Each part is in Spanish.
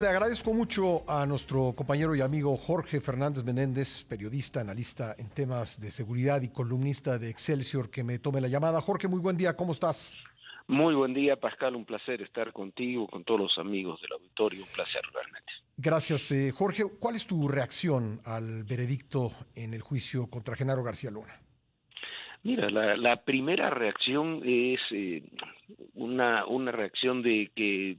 Le agradezco mucho a nuestro compañero y amigo Jorge Fernández Menéndez, periodista, analista en temas de seguridad y columnista de Excelsior, que me tome la llamada. Jorge, muy buen día, ¿cómo estás? Muy buen día, Pascal, un placer estar contigo, con todos los amigos del auditorio, un placer realmente. Gracias, eh, Jorge. ¿Cuál es tu reacción al veredicto en el juicio contra Genaro García Luna? Mira, la, primera reacción es eh, una, una reacción de que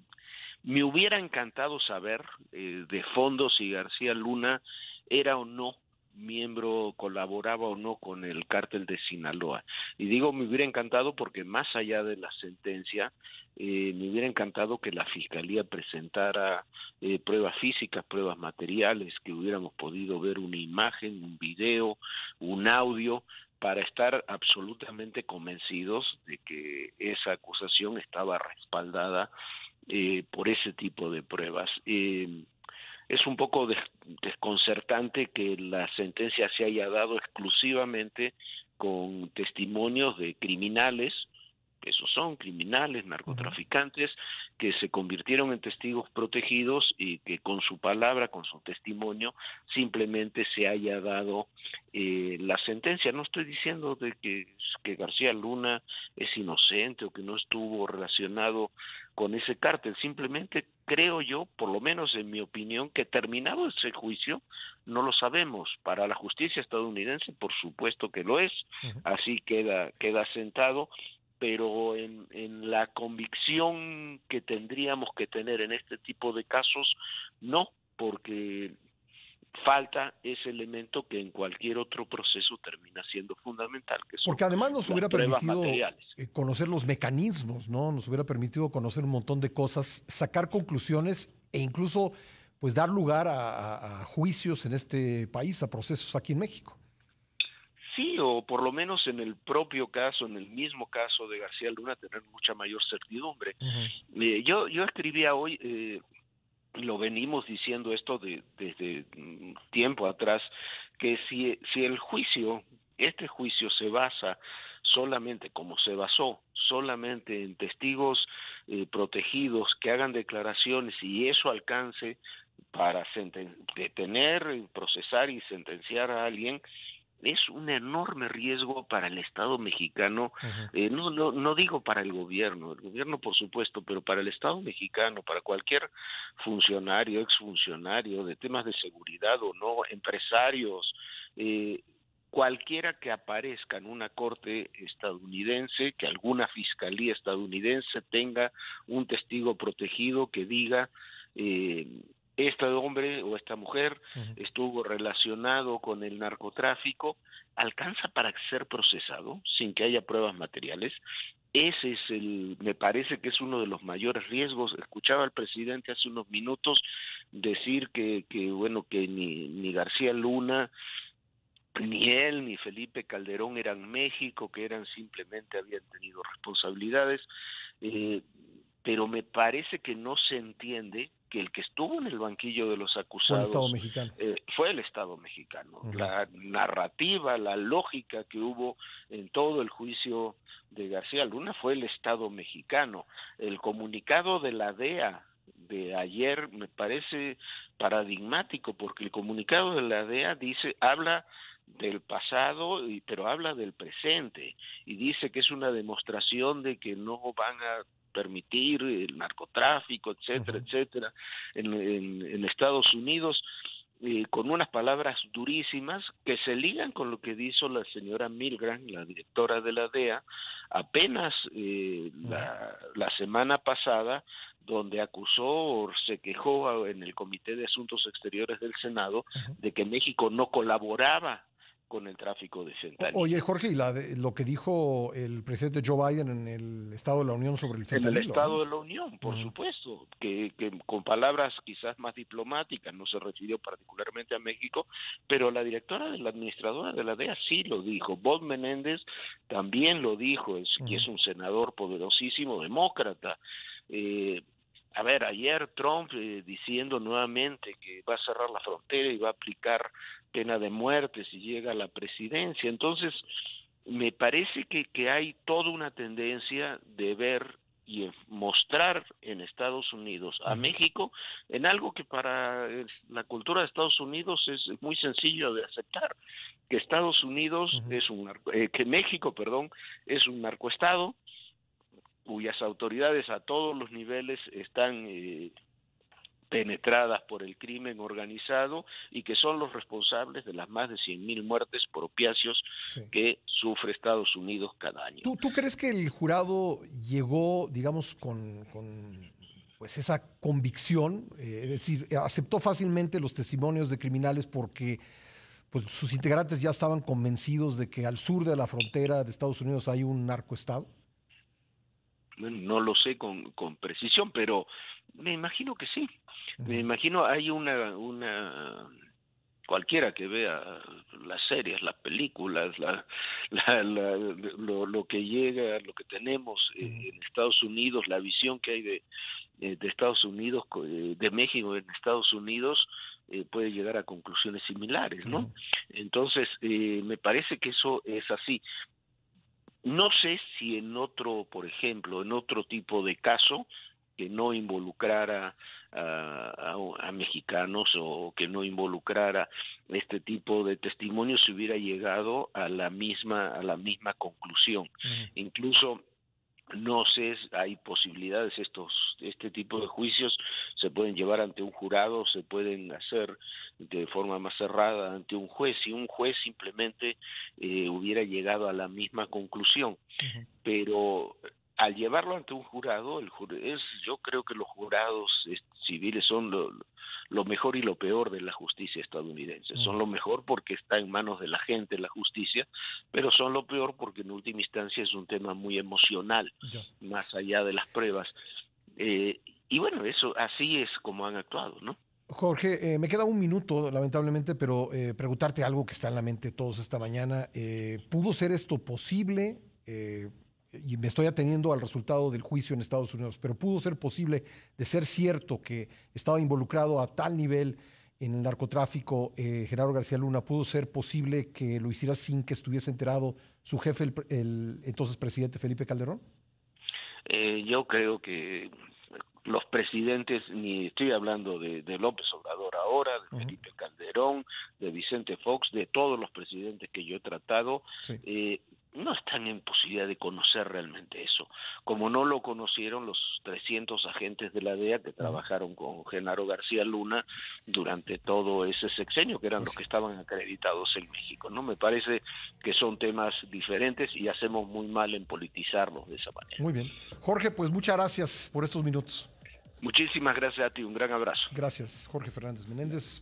me hubiera encantado saber eh, de fondo si García Luna era o no miembro, colaboraba o no con el cártel de Sinaloa. Y digo, me hubiera encantado porque más allá de la sentencia, eh, me hubiera encantado que la Fiscalía presentara eh, pruebas físicas, pruebas materiales, que hubiéramos podido ver una imagen, un video, un audio, para estar absolutamente convencidos de que esa acusación estaba respaldada eh, por ese tipo de pruebas. Eh, es un poco desconcertante que la sentencia se haya dado exclusivamente con testimonios de criminales esos son criminales, narcotraficantes, que se convirtieron en testigos protegidos y que con su palabra, con su testimonio, simplemente se haya dado eh, la sentencia. No estoy diciendo de que, que García Luna es inocente o que no estuvo relacionado con ese cártel, simplemente creo yo, por lo menos en mi opinión, que terminado ese juicio, no lo sabemos. Para la justicia estadounidense, por supuesto que lo es, así queda, queda sentado pero en, en la convicción que tendríamos que tener en este tipo de casos, no, porque falta ese elemento que en cualquier otro proceso termina siendo fundamental. Que Porque además nos hubiera permitido eh, conocer los mecanismos, ¿no? Nos hubiera permitido conocer un montón de cosas, sacar conclusiones e incluso pues dar lugar a juicios en este país, a procesos aquí en México. Sí, o por lo menos en el propio caso, en el mismo caso de García Luna, tener mucha mayor certidumbre. Eh, yo, yo escribía hoy, eh, lo venimos diciendo esto de, desde tiempo atrás, que si, si el juicio, este juicio se basa solamente como se basó, solamente en testigos eh, protegidos que hagan declaraciones y eso alcance para detener, procesar y sentenciar a alguien, es un enorme riesgo para el Estado mexicano, eh, no, no, no digo para el gobierno, el gobierno por supuesto, pero para el Estado mexicano, para cualquier funcionario, exfuncionario de temas de seguridad o no, empresarios, eh, cualquiera que aparezca en una corte estadounidense, que alguna fiscalía estadounidense tenga un testigo protegido que diga eh, este hombre o esta mujer estuvo relacionado con el narcotráfico, alcanza para ser procesado sin que haya pruebas materiales. Ese es el, me parece que es uno de los mayores riesgos. Escuchaba al presidente hace unos minutos decir que, que bueno, que ni, ni García Luna, ni él ni Felipe Calderón eran México, que eran simplemente habían tenido responsabilidades, eh, pero me parece que no se entiende que el que estuvo en el banquillo de los acusados fue el Estado mexicano. Eh, fue el Estado mexicano. La narrativa, la lógica que hubo en todo el juicio de García Luna fue el Estado mexicano. El comunicado de la DEA de ayer me parece paradigmático porque el comunicado de la DEA dice habla del pasado, pero habla del presente y dice que es una demostración de que no van a permitir el narcotráfico, etcétera, etcétera, en, en, Estados Unidos, eh, con unas palabras durísimas que se ligan con lo que dijo la señora Milgram, la directora de la DEA, apenas eh, la, la semana pasada, donde acusó o se quejó en el Comité de Asuntos Exteriores del Senado de que México no colaboraba con el tráfico de fentanilo. Oye, Jorge, y la lo que dijo el presidente Joe Biden en el Estado de la Unión sobre el fentanilo. En el Estado de la Unión, por supuesto, que, que, con palabras quizás más diplomáticas, no se refirió particularmente a México, pero la directora de la administradora de la DEA sí lo dijo. Bob Menéndez también lo dijo, es, que es un senador poderosísimo, demócrata. Eh, a ver, ayer Trump eh, diciendo nuevamente que va a cerrar la frontera y va a aplicar pena de muerte si llega a la presidencia. Entonces, me parece que, que hay toda una tendencia de ver y mostrar en Estados Unidos a México en algo que para la cultura de Estados Unidos es muy sencillo de aceptar, que Estados Unidos es un eh, que México, perdón, es un narcoestado cuyas autoridades a todos los niveles están eh, penetradas por el crimen organizado y que son los responsables de las más de 100.000 muertes por opiáceos que sufre Estados Unidos cada año. ¿Tú, crees que el jurado llegó, digamos, con, pues esa convicción? Eh, es decir, aceptó fácilmente los testimonios de criminales porque pues, sus integrantes ya estaban convencidos de que al sur de la frontera de Estados Unidos hay un narcoestado? No lo sé con, con precisión, pero me imagino que sí. Me imagino hay una una cualquiera que vea las series, las películas, la, lo, lo, que llega, lo que tenemos en Estados Unidos, la visión que hay de, eh, de Estados Unidos, eh, de México en Estados Unidos, eh, puede llegar a conclusiones similares, ¿no? Entonces, me parece que eso es así. No sé si en otro, por ejemplo, en otro tipo de caso que no involucrara a, a, mexicanos o que no involucrara este tipo de testimonios se hubiera llegado a la misma a la misma conclusión. Incluso no sé, hay posibilidades, estos, este tipo de juicios se pueden llevar ante un jurado, se pueden hacer de forma más cerrada ante un juez, y un juez simplemente eh, hubiera llegado a la misma conclusión. Pero al llevarlo ante un jurado, el es, yo creo que los jurados civiles son lo, lo, mejor y lo peor de la justicia estadounidense. Son lo mejor porque está en manos de la gente la justicia, pero son lo peor porque en última instancia es un tema muy emocional, más allá de las pruebas. Eh, y bueno, eso así es como han actuado, ¿no? Jorge, eh, me queda un minuto, lamentablemente, pero eh, preguntarte algo que está en la mente todos esta mañana. ¿Pudo ser esto posible? Y me estoy ateniendo al resultado del juicio en Estados Unidos, pero pudo ser posible de ser cierto que estaba involucrado a tal nivel en el narcotráfico eh, Genaro García Luna, pudo ser posible que lo hiciera sin que estuviese enterado su jefe, el, entonces presidente Felipe Calderón? Eh, yo creo que los presidentes, ni estoy hablando de, López Obrador ahora, de Felipe Calderón, de Vicente Fox, de todos los presidentes que yo he tratado, eh, no están en posibilidad de conocer realmente eso, como no lo conocieron los 300 agentes de la DEA que trabajaron con Genaro García Luna durante todo ese sexenio, que eran los que estaban acreditados en México. No me parece que son temas diferentes y hacemos muy mal en politizarlos de esa manera. Muy bien. Jorge, pues muchas gracias por estos minutos. Muchísimas gracias a ti, un gran abrazo. Gracias, Jorge Fernández Menéndez.